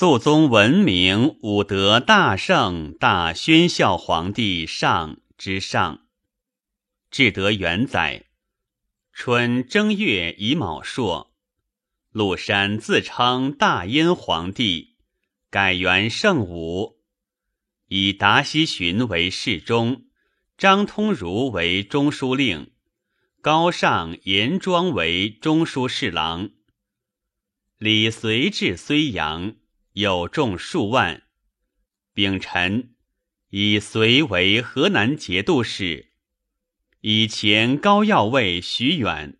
肃宗文明武德大圣大宣孝皇帝上之上，至德元载，春正月乙卯朔，陆山自称大燕皇帝，改元圣武，以达西巡为侍中，张通儒为中书令，高尚严庄为中书侍郎。李随至睢阳。有众数万。丙辰，以隋为河南节度使。以前高要尉徐远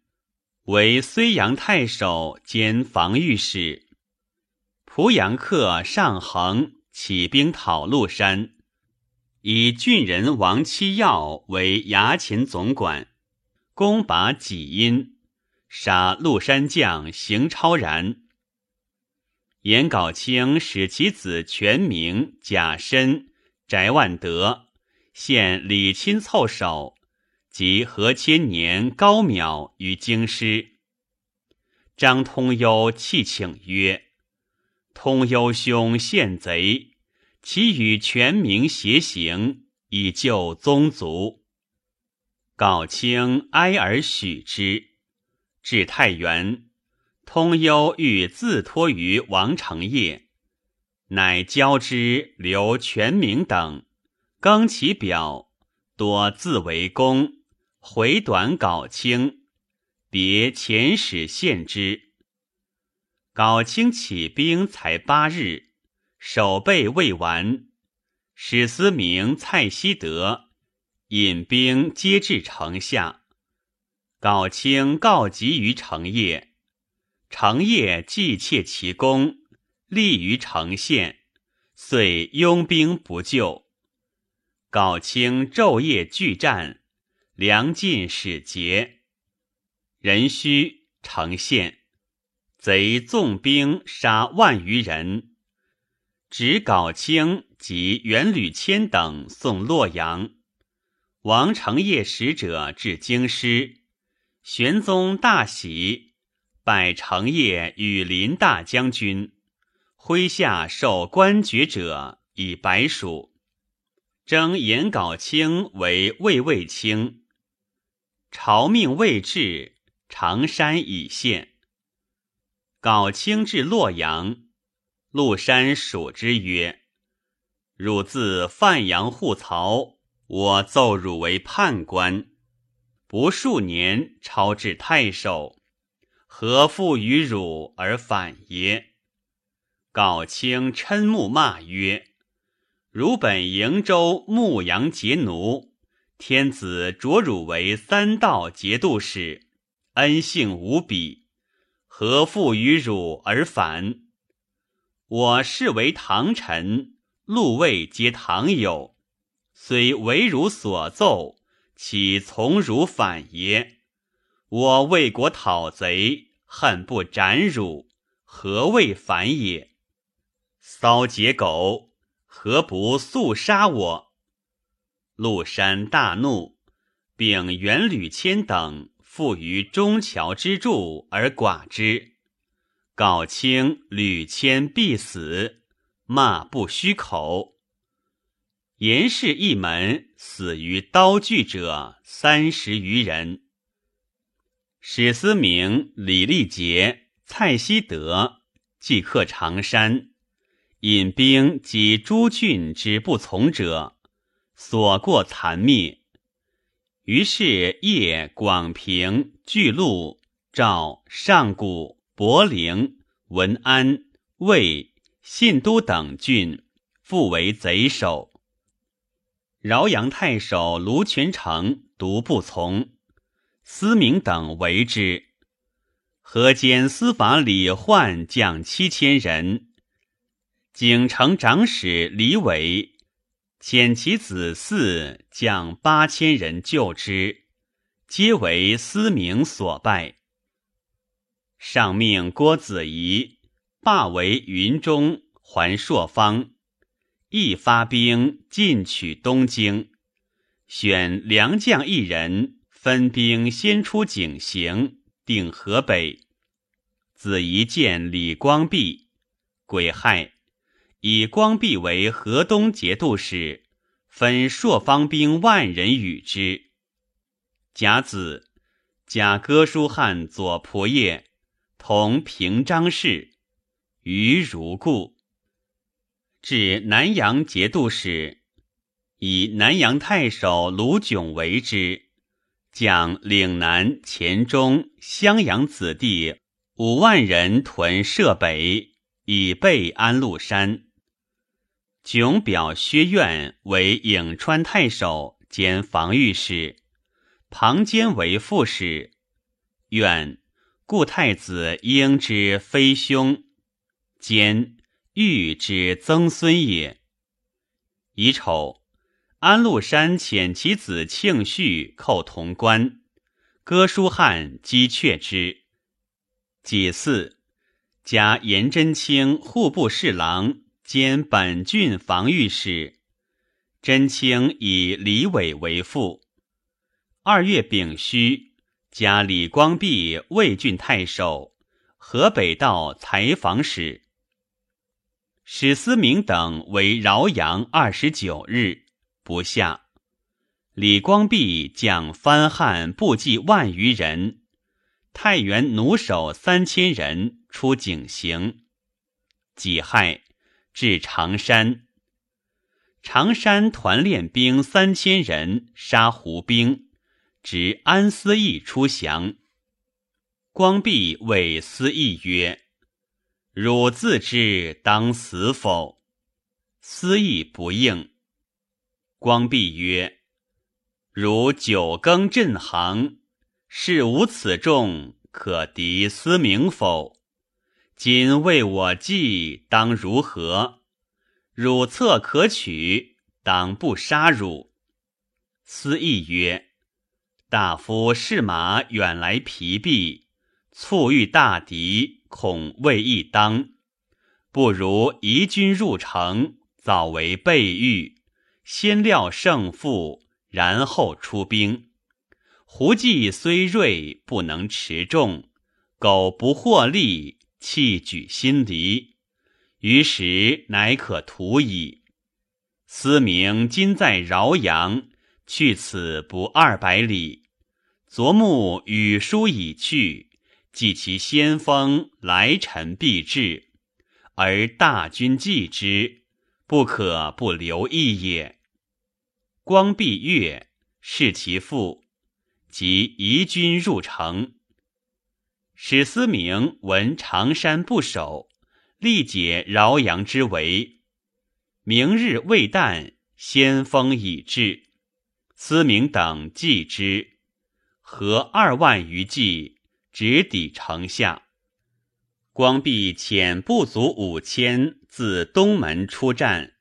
为睢阳太守兼防御使。濮阳客上衡起兵讨陆山，以郡人王七耀为衙前总管，攻拔济阴，杀陆山将邢超然。颜杲卿使其子全名贾申、翟万德献李亲凑手，及何千年高邈于京师。张通幽弃请曰：“通幽兄献贼，其与全名偕行，以救宗族。”杲卿哀而许之。至太原。通幽欲自托于王承业，乃交之留全名等，更其表，多自为功，回短稿清，别遣使献之。稿清起兵才八日，守备未完，史思明、蔡希德引兵皆至城下，稿清告急于承业。成业既窃其功，立于城县，遂拥兵不救。杲清昼夜拒战，粮尽使竭。壬戌，城县贼纵兵杀万余人，执杲清及元吕谦等送洛阳。王承业使者至京师，玄宗大喜。拜成业与林大将军，麾下受官爵者以白属，征颜杲卿为卫尉卿。朝命未至，常山已县。杲卿至洛阳，陆山属之曰：“汝自范阳护曹，我奏汝为判官，不数年超至太守。”何负于汝而反耶？杲卿嗔目骂曰：“汝本瀛州牧羊节奴，天子擢汝为三道节度使，恩幸无比，何负于汝而反？我视为唐臣，禄位皆唐有，虽为汝所奏，岂从汝反耶？”我为国讨贼，恨不斩汝，何谓反也？骚结狗，何不速杀我？陆山大怒，并元吕谦等附于中桥之柱而剐之。杲清、吕谦必死，骂不虚口。严氏一门死于刀锯者三十余人。史思明、李立杰、蔡希德即克常山，引兵及诸郡之不从者，所过残灭。于是夜广平、巨鹿、赵、上古、博陵、文安、魏、信都等郡，复为贼首。饶阳太守卢全成独不从。司明等为之，河间司法李焕将七千人，景城长史李伟。遣其子嗣将八千人救之，皆为司明所败。上命郭子仪。罢为云中，还朔方，亦发兵进取东京，选良将一人。分兵先出井陉，定河北。子仪见李光弼，癸亥，以光弼为河东节度使，分朔方兵万人与之。甲子，甲哥舒翰左仆射，同平章事，于如故。至南阳节度使，以南阳太守卢炯为之，将岭南、黔中、襄阳子弟五万人屯设北，以备安禄山。炯表薛苑为颍川太守兼防御使，庞坚为副使。愿故太子婴之非兄，兼玉之曾孙也。乙丑，安禄山遣其子庆绪寇潼关，哥舒翰击却之。己巳，加颜真卿户部侍郎。兼本郡防御使，真卿以李伟为父。二月丙戌，加李光弼魏郡太守，河北道采访使。史思明等为饶阳二十九日不下。李光弼将番汉部骑万余人，太原弩手三千人出井行。己亥。至常山，常山团练兵三千人，杀胡兵，执安思义出降。光弼谓思义曰：“汝自知当死否？”思义不应。光弼曰：“如九更振行，事无此众，可敌思明否？”今为我计，当如何？汝策可取，当不杀汝。思义曰：“大夫士马远来疲弊，促遇大敌，恐未易当。不如移军入城，早为备御，先料胜负，然后出兵。胡骑虽锐，不能持重；苟不获利。”弃举心离，于时乃可图矣。思明今在饶阳，去此不二百里。昨暮雨疏已去，即其先锋来臣必至，而大军继之，不可不留意也。光弼月是其父，即移军入城。史思明闻常山不守，力解饶阳之围。明日未旦，先锋已至，思明等继之，合二万余骑，直抵城下。光弼遣部卒五千自东门出战，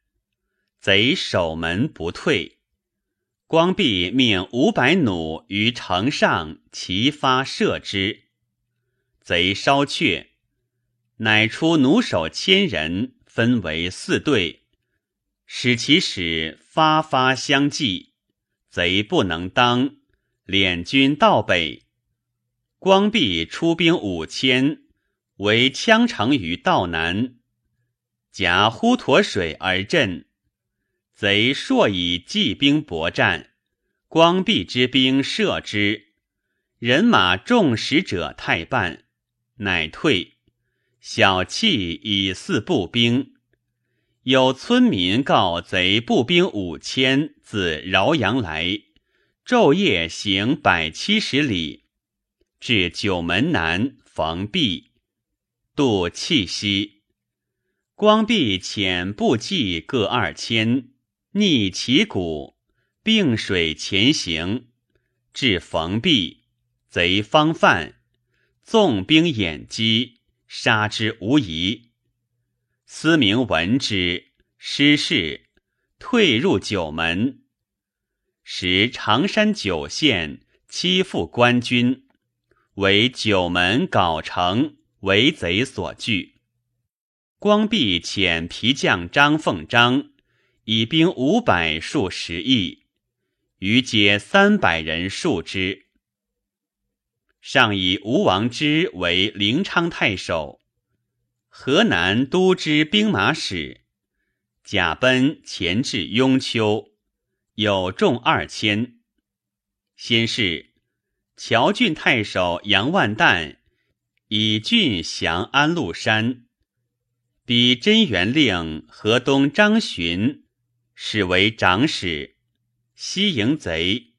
贼守门不退。光弼命五百弩于城上齐发射之。贼稍却，乃出弩手千人，分为四队，使其使发发相继。贼不能当，敛军道北。光弼出兵五千，为羌城于道南，夹滹沱水而阵。贼朔以骑兵搏战，光弼之兵射之，人马众使者太半。乃退，小弃以四步兵。有村民告贼步兵五千自饶阳来，昼夜行百七十里，至九门南逢壁，渡气息。光弼遣步骑各二千，逆其鼓，并水前行，至逢壁，贼方犯。纵兵掩击，杀之无疑。思明闻之，失势，退入九门。时常山九县欺负官军，为九门缟城为贼所据。光弼遣皮将张凤章以兵五百数十亿，余皆三百人数之。上以吴王之为临昌太守，河南都知兵马使，甲奔前至雍丘，有众二千。先是，乔郡太守杨万旦以郡降安禄山，比真元令河东张巡使为长史，西迎贼。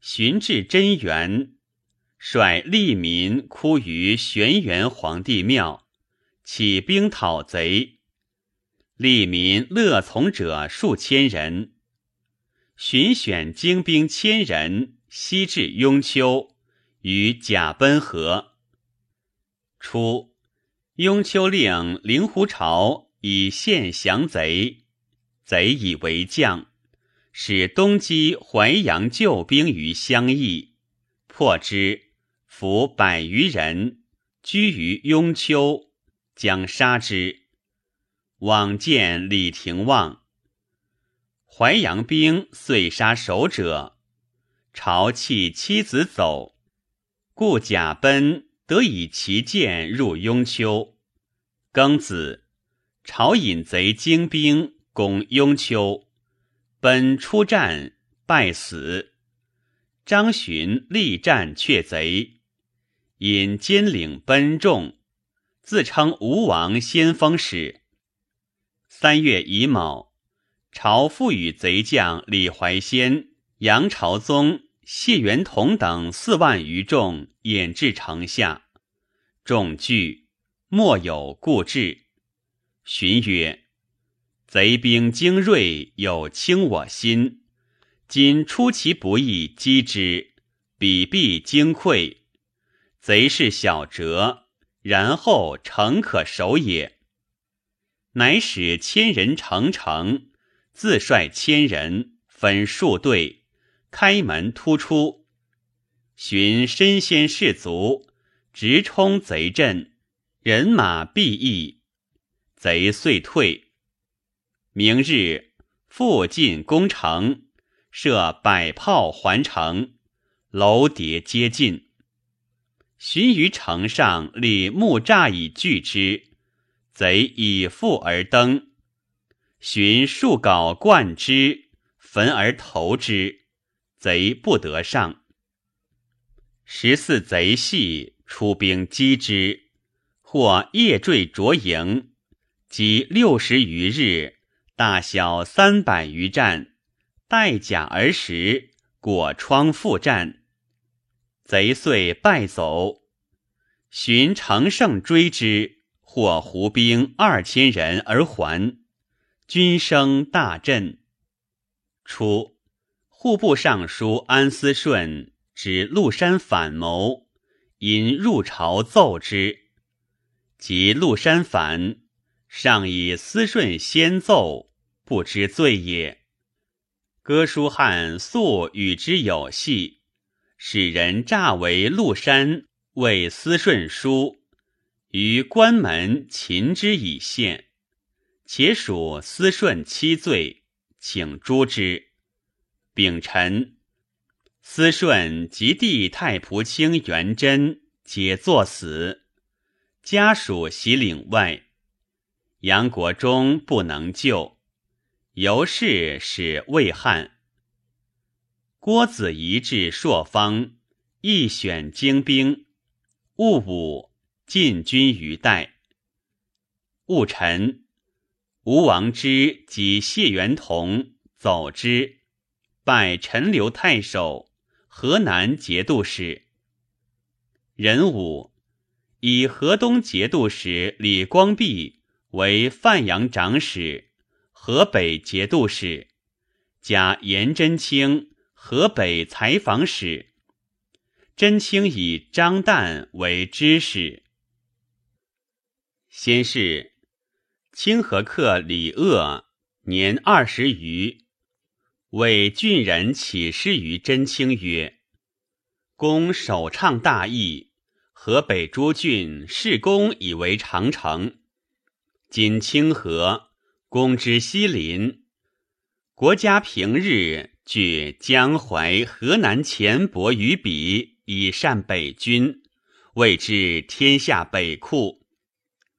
寻至真元，率利民哭于玄元皇帝庙，起兵讨贼。利民乐从者数千人，寻选精兵千人，西至雍丘，与贾奔合。初，雍丘令灵狐朝以献降贼，贼以为将。使东击淮阳救兵于襄邑，破之，俘百余人，居于雍丘，将杀之。往见李廷望，淮阳兵遂杀守者，朝弃妻子走，故贾奔得以其剑入雍丘。庚子，朝引贼精兵攻雍丘。本出战败死，张巡力战却贼，引坚领奔众，自称吴王先锋使。三月乙卯，朝复与贼将李怀仙、杨朝宗、谢元同等四万余众掩至城下，众惧，莫有故至。荀曰。贼兵精锐，有轻我心。今出其不意击之，彼必惊溃。贼势小折，然后诚可守也。乃使千人成城，自率千人分数队，开门突出。寻身先士卒，直冲贼阵，人马必异。贼遂退。明日复进攻城，设百炮环城，楼叠皆尽。寻于城上立木栅以拒之，贼以复而登。寻数镐贯之，焚而投之，贼不得上。十四贼系出兵击之，或夜坠卓营，击六十余日。大小三百余战，待甲而食，裹疮复战，贼遂败走。寻乘胜追之，获胡兵二千人而还，军声大振。初，户部尚书安思顺指陆山反谋，因入朝奏之，及陆山反，上以思顺先奏。不知罪也。哥舒翰素与之有隙，使人诈为陆山为思顺书，于关门擒之以献，且属思顺七罪，请诛之。丙辰，思顺及弟太仆卿元贞皆作死，家属袭岭外，杨国忠不能救。由是使魏汉，郭子仪至朔方，亦选精兵。戊午，进军于代。戊辰，吴王之及谢元同走之，拜陈留太守、河南节度使。壬午，以河东节度使李光弼为范阳长史。河北节度使，加颜真卿河北采访使。真卿以张旦为知使。先是，清河客李鄂年二十余，为郡人起诗于真卿曰：“公首倡大义，河北诸郡事公以为长城，今清河。”公之西邻，国家平日据江淮、河南钱帛于彼，以善北军，谓之天下北库。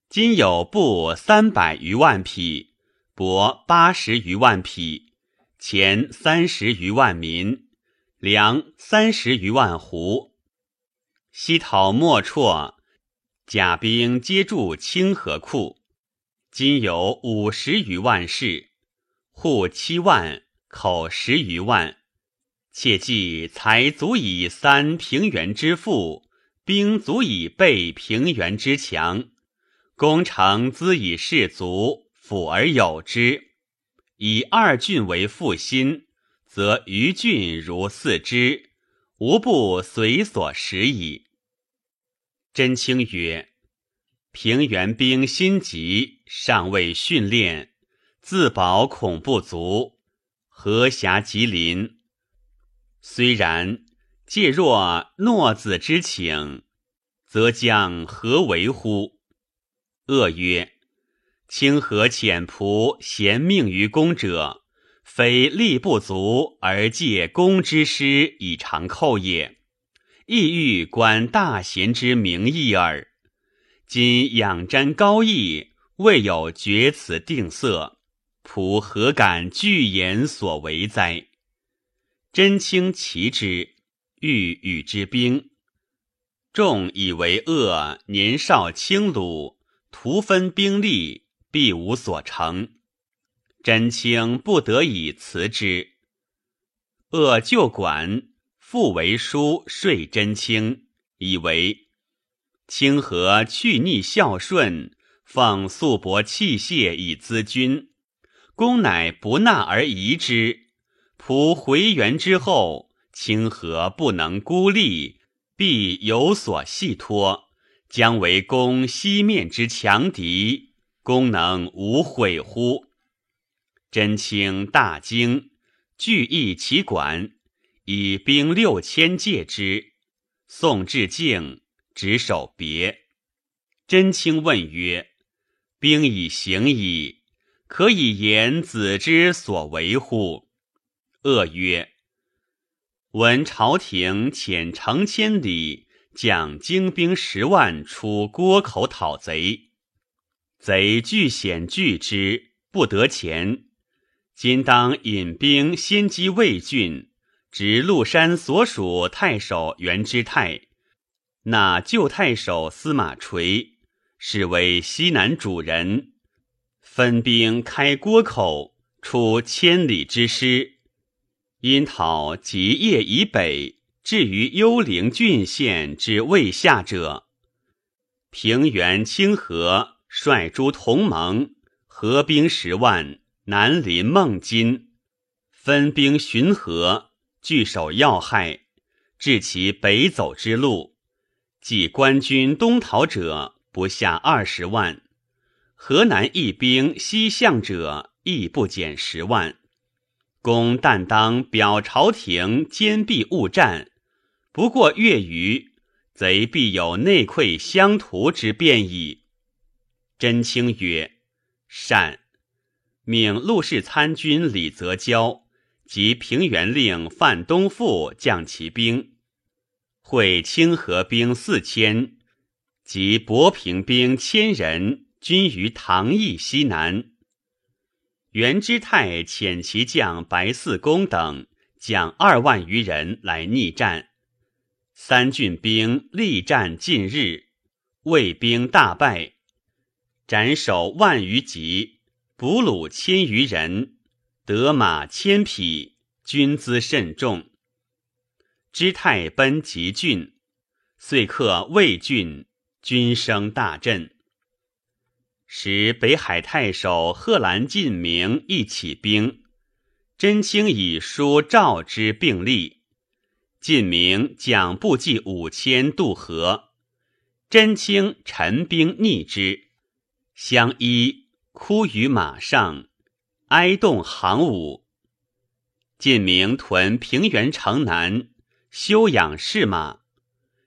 今有布三百余万匹，帛八十余万匹，钱三十余万民，粮三十余万斛。西讨莫绰，甲兵皆驻清河库，今有五十余万士，户七万，口十余万。切记才足以三平原之富，兵足以备平原之强，攻城资以士卒，辅而有之。以二郡为腹心，则余郡如四之，无不随所食矣。真卿曰：“平原兵心急，尚未训练，自保恐不足，何暇及临。”虽然，介若诺子之请，则将何为乎？恶曰：清河浅仆贤命于公者，非力不足而借公之师以偿寇也，意欲观大贤之名义耳。今仰瞻高义，未有决此定色，仆何敢具言所为哉？真卿其之，欲与之兵。众以为恶，年少轻鲁，徒分兵力，必无所成。真卿不得已辞之。恶就管复为书说真卿，以为清河去逆孝顺，放素帛器械以资军，公乃不纳而遗之。仆回援之后，清河不能孤立，必有所系托，将为公西面之强敌，公能无悔乎？真卿大惊，具义其管，以兵六千借之。宋至敬，执手别。真卿问曰：“兵已行矣，可以言子之所为乎？”恶曰：“闻朝廷遣成千里，将精兵十万出郭口讨贼，贼据险拒之，不得前。今当引兵先击魏郡，执陆山所属太守袁之泰，纳旧太守司马垂，是为西南主人，分兵开郭口，出千里之师。”因讨吉业以北，至于幽灵郡县之魏下者，平原清河率诸同盟，合兵十万，南临孟津，分兵巡河，据守要害，至其北走之路。即官军东逃者不下二十万，河南义兵西向者亦不减十万。公但当表朝廷坚壁勿战，不过月余，贼必有内溃乡土之变矣。真卿曰：“善。”命陆氏参军李泽交及平原令范东富将其兵，会清河兵四千，及博平兵千人，军于唐邑西南。袁之泰遣其将白四公等将二万余人来逆战，三郡兵力战近日，魏兵大败，斩首万余级，俘虏千余人，得马千匹，军资甚重。之泰奔吉郡，遂克魏郡，军声大振。时北海太守贺兰进明亦起兵，真卿以书召之并立。晋明将部骑五千渡河，真卿陈兵逆之，相依哭于马上，哀动行伍。晋明屯平原城南，休养士马，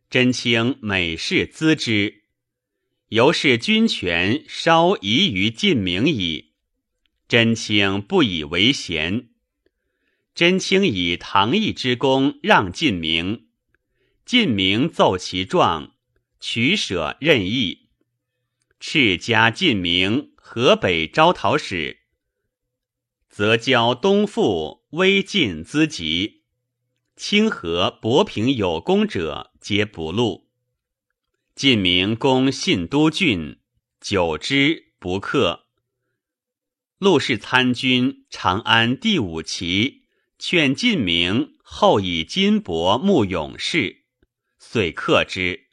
真卿每事资之。由是军权稍移于晋明矣。真卿不以为贤。真卿以唐义之功让晋明，晋明奏其状，取舍任意。敕加晋明河北招讨使，则交东附，威晋资籍。清河、博平有功者，皆不露。晋明攻信都郡，久之不克。陆氏参军长安第五旗，劝晋明后以金帛募勇士，遂克之。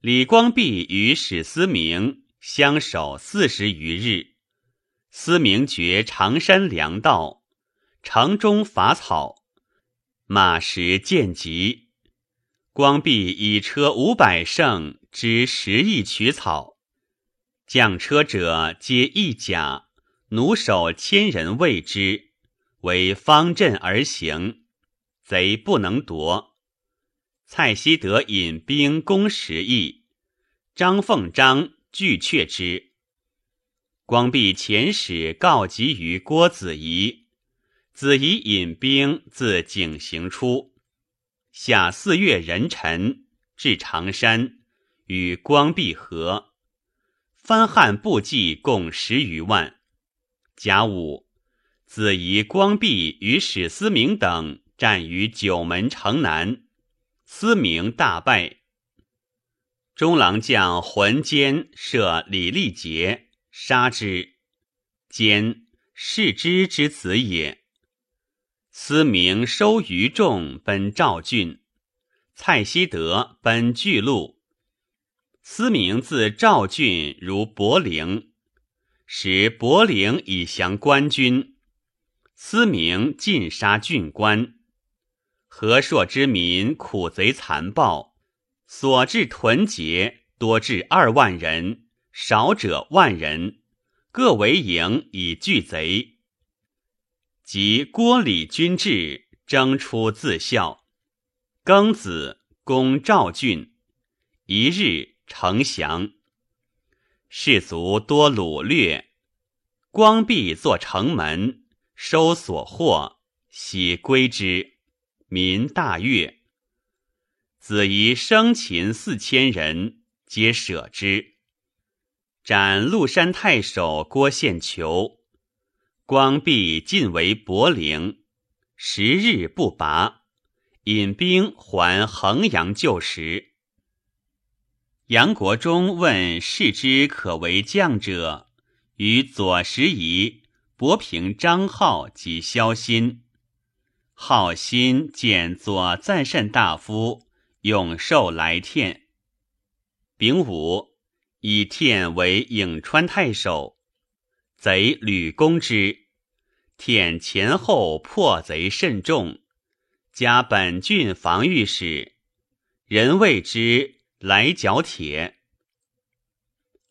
李光弼与史思明相守四十余日，思明绝常山粮道，城中伐草，马时见急。光弼以车五百乘之十亿取草，将车者皆一甲，弩手千人卫之，为方阵而行，贼不能夺。蔡希德引兵攻十亿，张凤章拒却之。光弼遣使告急于郭子仪，子仪引兵自井陉出。下四月壬辰，至常山，与光弼合。番汉部骑共十余万。甲午，子仪、光弼与史思明等战于九门城南，思明大败。中郎将浑坚射李立杰，杀之。坚，世之之子也。思明收余众奔赵郡，蔡希德奔巨鹿。思明自赵郡如柏陵，使柏陵以降官军。思明尽杀郡官，河朔之民苦贼残暴，所至屯节多至二万人，少者万人，各为营以拒贼。及郭李军至，征出自校。庚子，攻赵郡，一日城降。士卒多掳掠，光弼作城门，收所获，喜归之，民大悦。子仪生擒四千人，皆舍之。斩麓山太守郭献求。光弼进为博陵，十日不拔，引兵还衡阳旧时。杨国忠问世之可为将者，与左拾遗、博平张浩及萧欣。浩欣见左赞善大夫，永寿来天。丙午，以天为颍川太守，贼屡攻之。舔前后破贼甚众，加本郡防御使，人谓之来角铁。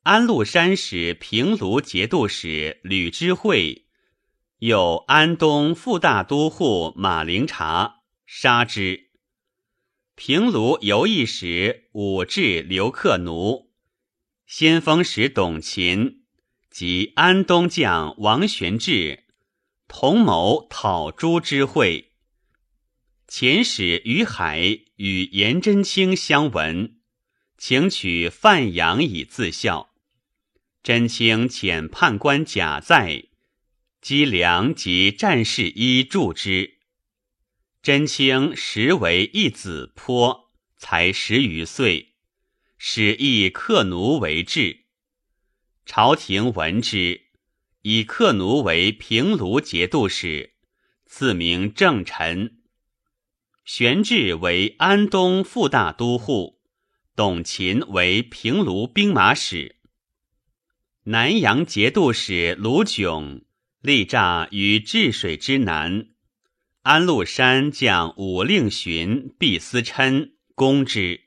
安禄山使平卢节度使吕知会，有安东副大都护马陵察，杀之。平卢游艺使武志刘克奴，先锋使董勤及安东将王玄志。同谋讨朱之会，遣使于海与颜真卿相闻，请取范阳以自效。真卿遣判官贾在积粮及战士衣助之。真卿实为一子颇，才十余岁，使亦克奴为质。朝廷闻之。以克奴为平卢节度使，赐名正臣。玄志为安东副大都护，董勤为平卢兵马使。南阳节度使卢炯力诈于治水之南，安禄山将武令荀毕思琛攻之。